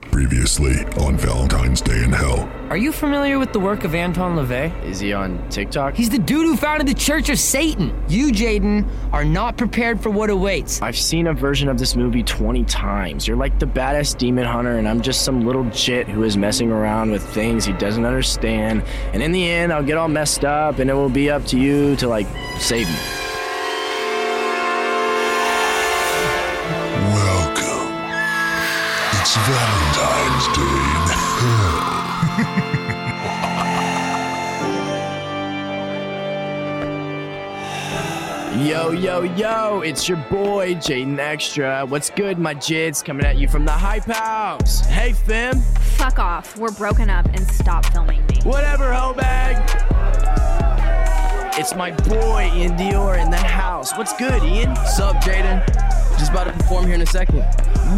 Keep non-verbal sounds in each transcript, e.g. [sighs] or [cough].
Previously on Valentine's Day in Hell. Are you familiar with the work of Anton LaVey? Is he on TikTok? He's the dude who founded the Church of Satan. You, Jaden, are not prepared for what awaits. I've seen a version of this movie 20 times. You're like the badass demon hunter, and I'm just some little jit who is messing around with things he doesn't understand. And in the end, I'll get all messed up, and it will be up to you to, like, save me. Yo, yo, yo, it's your boy, Jaden Extra. What's good, my jits? Coming at you from the Hype House. Hey, Fim. Fuck off. We're broken up and stop filming me. Whatever, hoe bag. It's my boy, Ian Dior, in the house. What's good, Ian? Sup, Jaden? Just about to perform here in a second.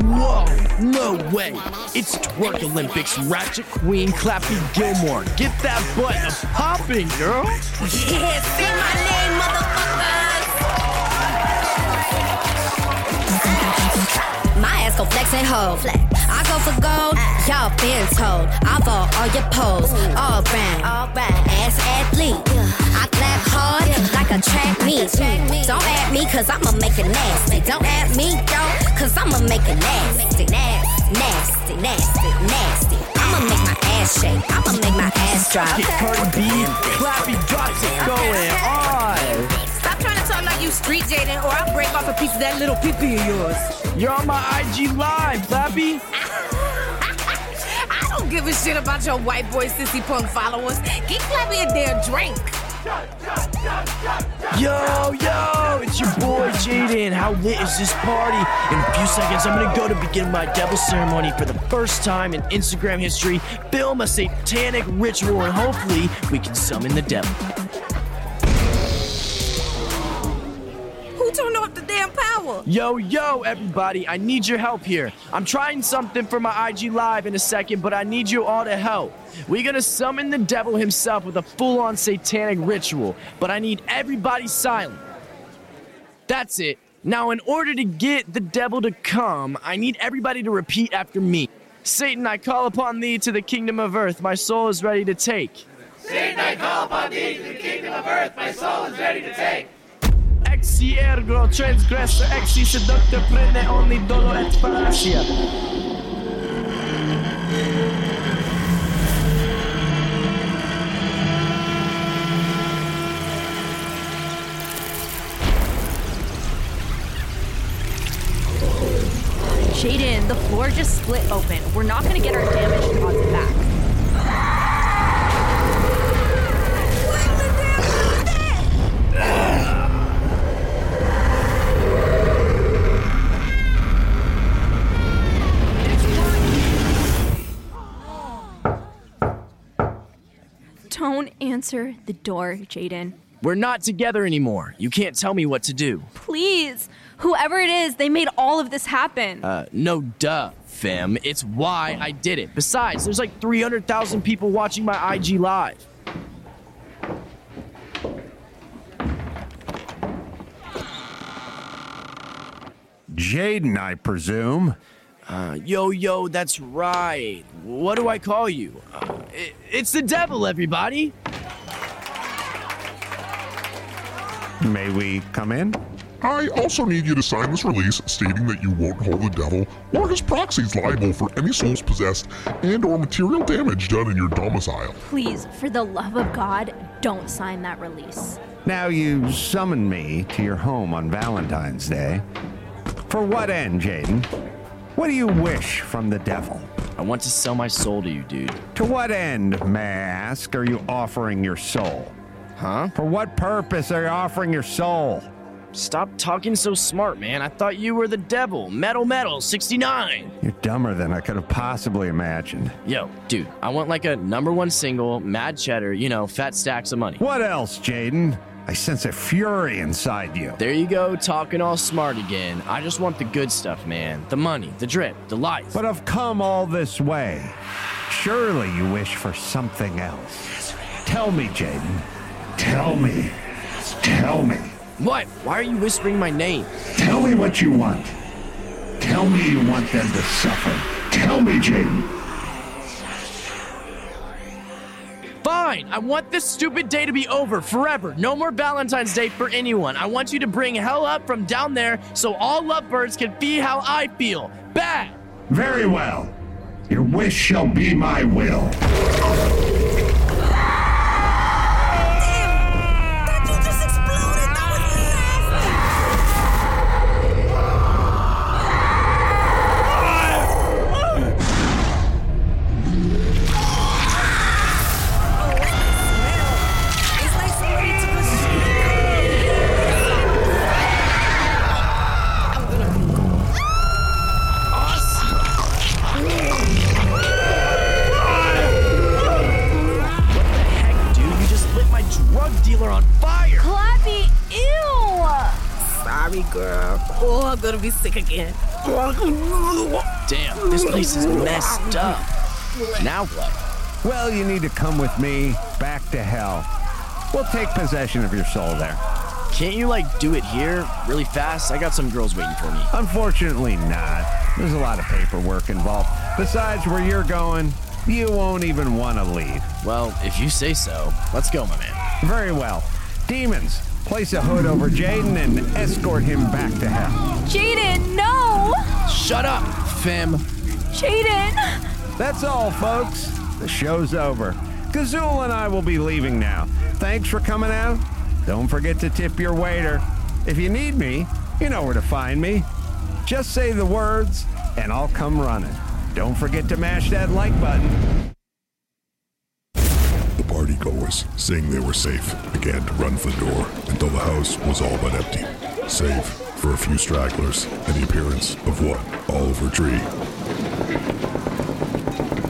Whoa, no way. It's Twerk Olympics, Ratchet Queen, Clappy Gilmore. Get that butt popping, girl. [laughs] Yeah, say my name, motherfuckers. My ass go flex and hold. I go for gold, y'all been told. I vote all your pose, all round. Ass athlete. I clap hard like a track meet. Don't at me, cause I'ma make it nasty. Don't at me, though, cause I'ma make it nasty. Nasty, nasty, nasty, nasty. I'ma make my ass shake. I'ma make my ass drop. Get Cardi B, Clappy drops it going on. You street Jaden, or I'll break off a piece of that little pee of yours. You're on my IG live, Clappy. [laughs] I don't give a shit about your white boy sissy punk followers. Get Clappy a damn drink. Yo, yo, it's your boy Jaden. How lit is this party? In a few seconds, I'm gonna go to begin my devil ceremony for the first time in Instagram history, film a satanic ritual, and hopefully we can summon the devil. Damn? Yo, yo, everybody, I need your help here. I'm trying something for my IG Live in a second, but I need you all to help. We're gonna summon the devil himself with a full on satanic ritual, but I need everybody silent. That's it. Now, in order to get the devil to come, I need everybody to repeat after me. Satan, I call upon thee to the kingdom of earth, my soul is ready to take. Satan, I call upon thee to the kingdom of earth. My soul is ready to take. Exi ergo transgressor, exi seductor, prende ogni dolo et fallacia. Jaden, the floor just split open. We're not gonna get our damage deposit back. Answer the door, Jaden. We're not together anymore. You can't tell me what to do. Please. Whoever it is, they made all of this happen. Uh, no duh, fam. It's why I did it. Besides, there's like 300,000 people watching my IG live. Jaden, I presume. Uh, yo, yo, that's right. What do I call you? Uh, i it's the devil, everybody. May we come in? I also need you to sign this release stating that you won't hold the devil or his proxies liable for any souls possessed and or material damage done in your domicile. Please, for the love of God, don't sign that release. Now you summon me to your home on Valentine's Day. For what end, Jaden? What do you wish from the devil? I want to sell my soul to you, dude. To what end, may I ask, are you offering your soul? Huh? For what purpose are you offering your soul? Stop talking so smart, man. I thought you were the devil. Metal Metal 69. You're dumber than I could have possibly imagined. Yo, dude, I want like a number one single, mad cheddar, you know, fat stacks of money. What else, Jaden? I sense a fury inside you. There you go, talking all smart again. I just want the good stuff, man. The money, the drip, the life. But I've come all this way. Surely you wish for something else. Tell me, Jaden. Tell me. Tell me. What? Why are you whispering my name? Tell me what you want. Tell me you want them to suffer. Tell me, Jaden. Fine, I want this stupid day to be over forever. No more Valentine's Day for anyone. I want you to bring hell up from down there so all lovebirds can feel how I feel. Bad. Very well. Your wish shall be my will. Girl. Oh, I'm gonna be sick again. Damn, this place is messed up. Now what? Well, you need to come with me back to hell. We'll take possession of your soul there. Can't you like do it here really fast? I got some girls waiting for me. Unfortunately, not. There's a lot of paperwork involved. Besides, where you're going, you won't even want to leave. Well, if you say so, let's go, my man. Very well. Demons, place a hood over Jaden and escort him back to hell. Jaden, no! Shut up, Fem. Jaden! That's all, folks. The show's over. Gazul and I will be leaving now. Thanks for coming out. Don't forget to tip your waiter. If you need me, you know where to find me. Just say the words, and I'll come running. Don't forget to mash that like button. Seeing they were safe, began to run for the door until the house was all but empty, save for a few stragglers and the appearance of one Oliver Tree.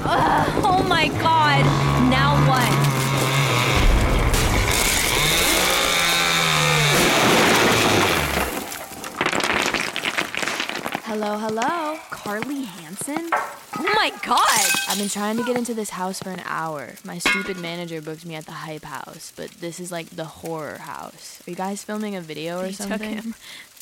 Ugh, oh my god! Now what? Hello, hello. Carly Hansen? Oh my god! I've been trying to get into this house for an hour. My stupid manager booked me at the hype house, but this is like the horror house. Are you guys filming a video or They something? took him.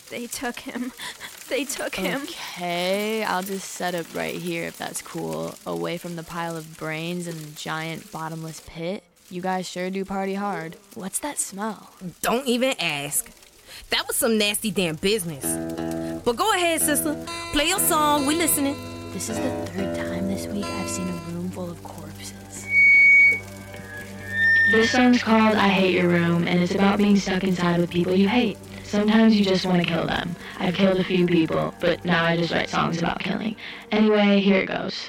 They took him. [laughs] They took him. Okay, I'll just set up right here if that's cool, away from the pile of brains and the giant bottomless pit. You guys sure do party hard. What's that smell? Don't even ask. That was some nasty damn business. But go ahead, sister. Play your song. We listening. This is the third time this week I've seen a room full of corpses. This song's called I Hate Your Room, and it's about being stuck inside with people you hate. Sometimes you just want to kill them. I've killed a few people, but now I just write songs about killing. Anyway, here it goes.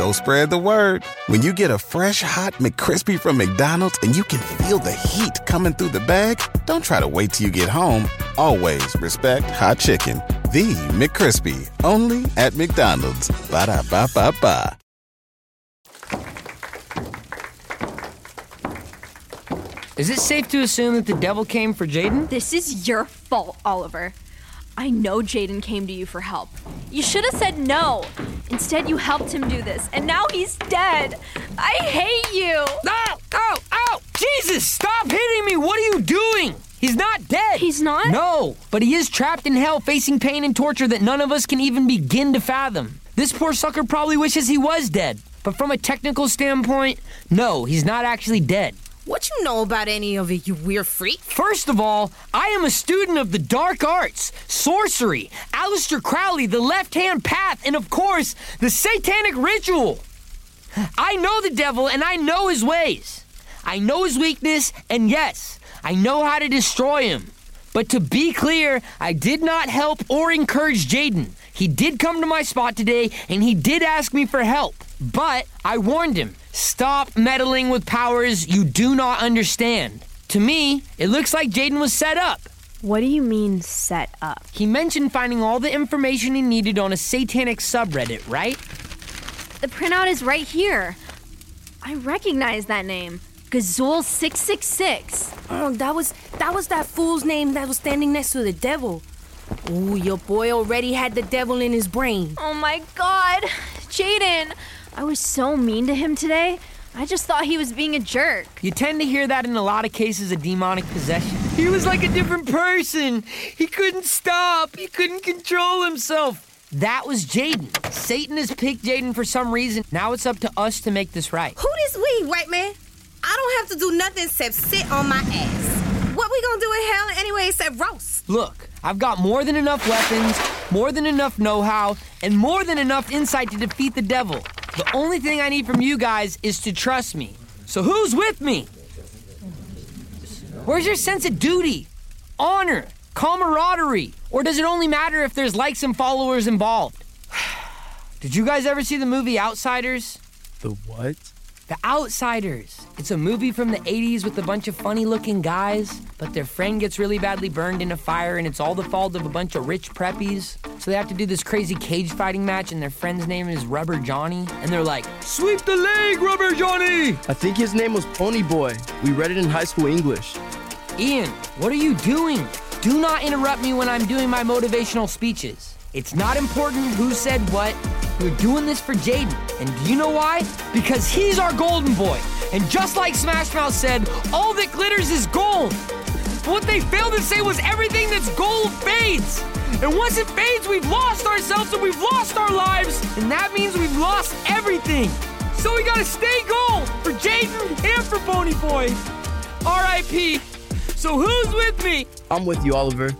Go spread the word. When you get a fresh hot McCrispy from McDonald's and you can feel the heat coming through the bag, don't try to wait till you get home. Always respect hot chicken. The McCrispy, only at McDonald's. Ba da ba ba ba. Is it safe to assume that the devil came for Jaden? This is your fault, Oliver. I know Jaden came to you for help. You should have said no. Instead, you helped him do this, and now he's dead. I hate you. Ow! Ow! Ow! Jesus! Stop hitting me! What are you doing? He's not dead. He's not? No, but he is trapped in hell facing pain and torture that none of us can even begin to fathom. This poor sucker probably wishes he was dead. But from a technical standpoint, no, he's not actually dead. What you know about any of it, you weird freak? First of all, I am a student of the dark arts, sorcery, Aleister Crowley, the left hand path, and of course, the satanic ritual. I know the devil and I know his ways. I know his weakness, and yes, I know how to destroy him. But to be clear, I did not help or encourage Jaden. He did come to my spot today and he did ask me for help. But I warned him stop meddling with powers you do not understand. To me, it looks like Jaden was set up. What do you mean, set up? He mentioned finding all the information he needed on a satanic subreddit, right? The printout is right here. I recognize that name. Gazul 666. Oh, that was that was that fool's name that was standing next to the devil. Ooh, your boy already had the devil in his brain. Oh my god. Jaden, I was so mean to him today. I just thought he was being a jerk. You tend to hear that in a lot of cases of demonic possession. He was like a different person. He couldn't stop, he couldn't control himself. That was Jaden. Satan has picked Jaden for some reason. Now it's up to us to make this right. Who this we, white man? I don't have to do nothing except sit on my ass. What we gonna do in hell anyway except roast? Look, I've got more than enough weapons, more than enough know how, and more than enough insight to defeat the devil. The only thing I need from you guys is to trust me. So who's with me? Where's your sense of duty, honor, camaraderie? Or does it only matter if there's likes and followers involved? [sighs] Did you guys ever see the movie Outsiders? The what? The Outsiders. It's a movie from the 80s with a bunch of funny looking guys, but their friend gets really badly burned in a fire, and it's all the fault of a bunch of rich preppies. So they have to do this crazy cage fighting match, and their friend's name is Rubber Johnny. And they're like, Sweep the leg, Rubber Johnny! I think his name was Pony Boy. We read it in high school English. Ian, what are you doing? Do not interrupt me when I'm doing my motivational speeches. It's not important who said what, We're doing this for Jaden. And do you know why? Because he's our golden boy. And just like Smash Mouth said, all that glitters is gold. But what they failed to say was everything that's gold fades. And once it fades, we've lost ourselves and we've lost our lives. And that means we've lost everything. So we gotta stay gold for Jaden and for Pony Boy. R.I.P. So who's with me? I'm with you, Oliver.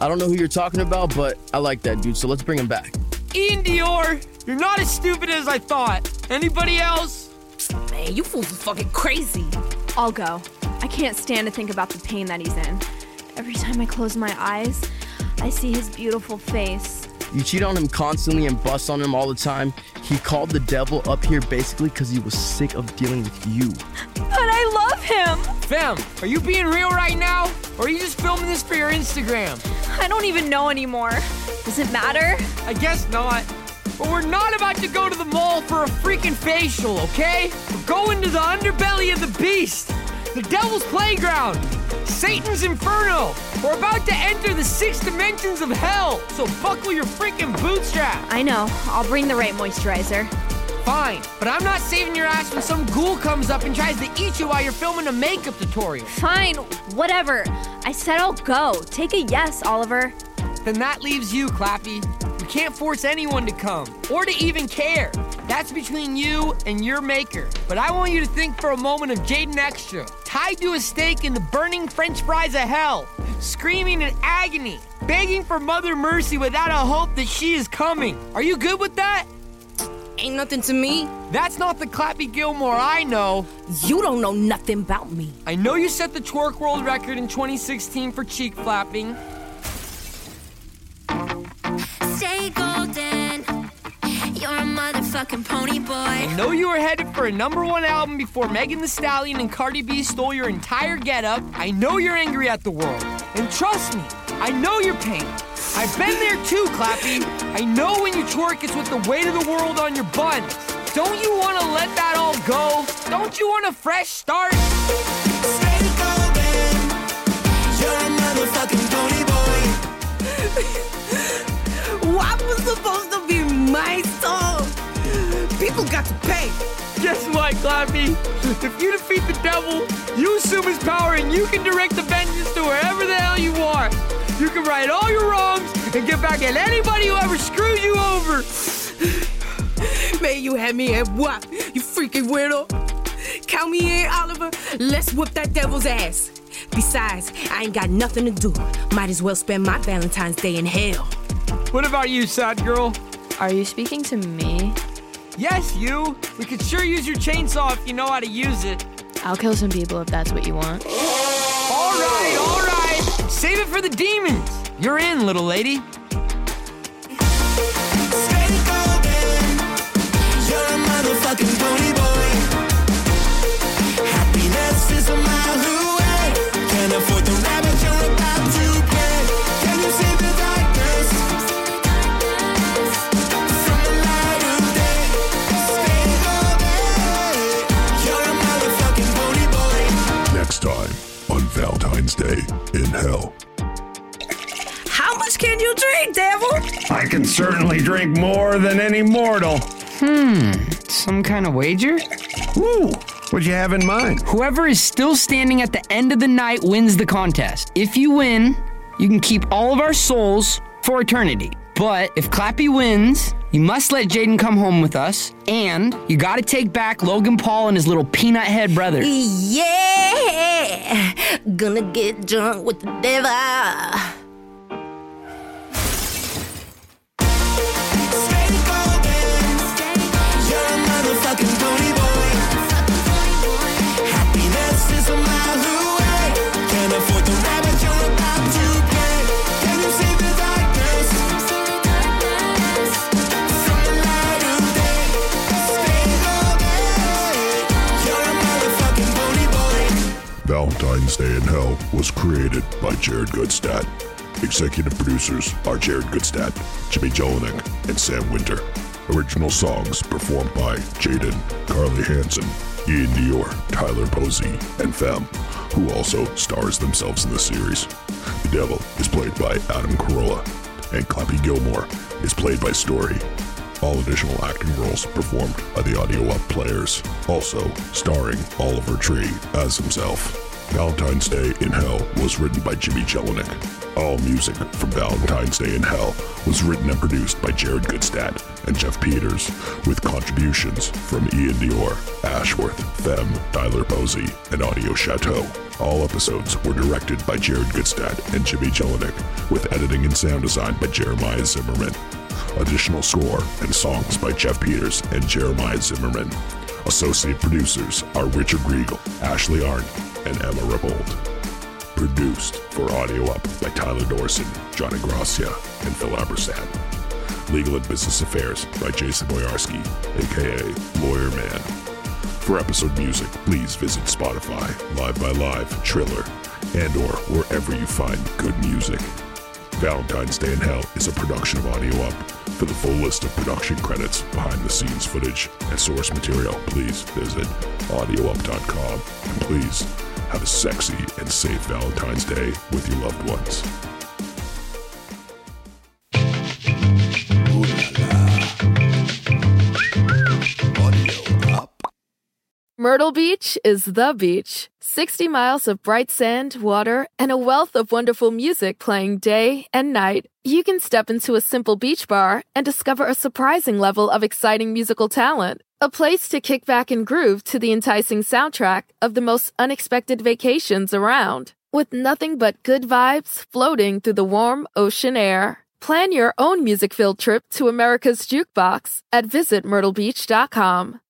I don't know who you're talking about, but I like that dude, so let's bring him back. Ian Dior, you're not as stupid as I thought. Anybody else? Man, you fools are fucking crazy. I'll go. I can't stand to think about the pain that he's in. Every time I close my eyes, I see his beautiful face. You cheat on him constantly and bust on him all the time. He called the devil up here basically because he was sick of dealing with you. But I love him! Fam, are you being real right now? Or are you just filming this for your Instagram? I don't even know anymore. Does it matter? I guess not. But we're not about to go to the mall for a freaking facial, okay? We're going to the underbelly of the beast, the devil's playground, Satan's inferno. We're about to enter the six dimensions of hell, so buckle your freaking bootstrap. I know. I'll bring the right moisturizer. Fine, but I'm not saving your ass when some ghoul comes up and tries to eat you while you're filming a makeup tutorial. Fine, whatever. I said I'll go. Take a yes, Oliver. Then that leaves you, Clappy. We can't force anyone to come or to even care. That's between you and your maker. But I want you to think for a moment of Jaden Extra, tied to a stake in the burning french fries of hell, screaming in agony, begging for Mother Mercy without a hope that she is coming. Are you good with that? Ain't nothing to me. That's not the Clappy Gilmore I know. You don't know nothing about me. I know you set the twerk world record in 2016 for cheek flapping. A motherfucking pony boy. I know you were headed for a number one album before Megan Thee Stallion and Cardi B stole your entire getup. I know you're angry at the world. And trust me, I know your pain. I've been there too, Clappy. I know when you twerk, it's with the weight of the world on your buns. Don't you want to let that all go? Don't you want a fresh start? Stay golden. You're a motherfucking pony boy. [laughs] What was supposed to be my song? People got to pay. Guess what, Clappy? If you defeat the devil, you assume his power and you can direct the vengeance to wherever the hell you want. You can right all your wrongs and get back at anybody who ever screwed you over. [sighs] Man, you had me at what? You freaking weirdo. Count me in, Oliver. Let's whoop that devil's ass. Besides, I ain't got nothing to do. Might as well spend my Valentine's Day in hell. What about you, sad girl? Are you speaking to me? Yes, you. We could sure use your chainsaw if you know how to use it. I'll kill some people if that's what you want. All right, all right. Save it for the demons. You're in, little lady. Can certainly drink more than any mortal. Hmm, some kind of wager? Ooh, what'd you have in mind? Whoever is still standing at the end of the night wins the contest. If you win, you can keep all of our souls for eternity. But if Clappy wins, you must let Jaden come home with us, and you gotta take back Logan Paul and his little peanut head brother. Yeah! Gonna get drunk with the devil. Valentine's Day in Hell was created by Jared Goodstadt. Executive producers are Jared Goodstadt, Jimmy Jelinek, and Sam Winter. Original songs performed by Jaden, Carly Hansen, Ian Dior, Tyler Posey, and Fem, who also stars themselves in the series. The Devil is played by Adam Carolla, and Clappy Gilmore is played by Story. All additional acting roles performed by the Audio Up players. Also, starring Oliver Tree as himself. Valentine's Day in Hell was written by Jimmy Jelinek. All music from Valentine's Day in Hell was written and produced by Jared Goodstadt and Jeff Peters, with contributions from Ian Dior, Ashworth, Fem, Tyler Posey, and Audio Chateau. All episodes were directed by Jared Goodstadt and Jimmy Jelinek, with editing and sound design by Jeremiah Zimmerman. Additional score and songs by Jeff Peters and Jeremiah Zimmerman. Associate producers are Richard Riegel, Ashley Arndt, and Emma Rabold. Produced for Audio Up by Tyler Dorson, Johnny Gracia, and Phil Abersad. Legal and Business Affairs by Jason Boyarski, aka Lawyer Man. For episode music, please visit Spotify, Live by Live, Triller, and or wherever you find good music. Valentine's Day in Hell is a production of Audio Up. For the full list of production credits, behind the scenes footage, and source material, please visit audioup.com. And please have a sexy and safe Valentine's Day with your loved ones. Myrtle Beach is the beach. 60 miles of bright sand, water, and a wealth of wonderful music playing day and night. You can step into a simple beach bar and discover a surprising level of exciting musical talent. A place to kick back and groove to the enticing soundtrack of the most unexpected vacations around. With nothing but good vibes floating through the warm ocean air. Plan your own music filled trip to America's Jukebox at visitmyrtlebeach.com.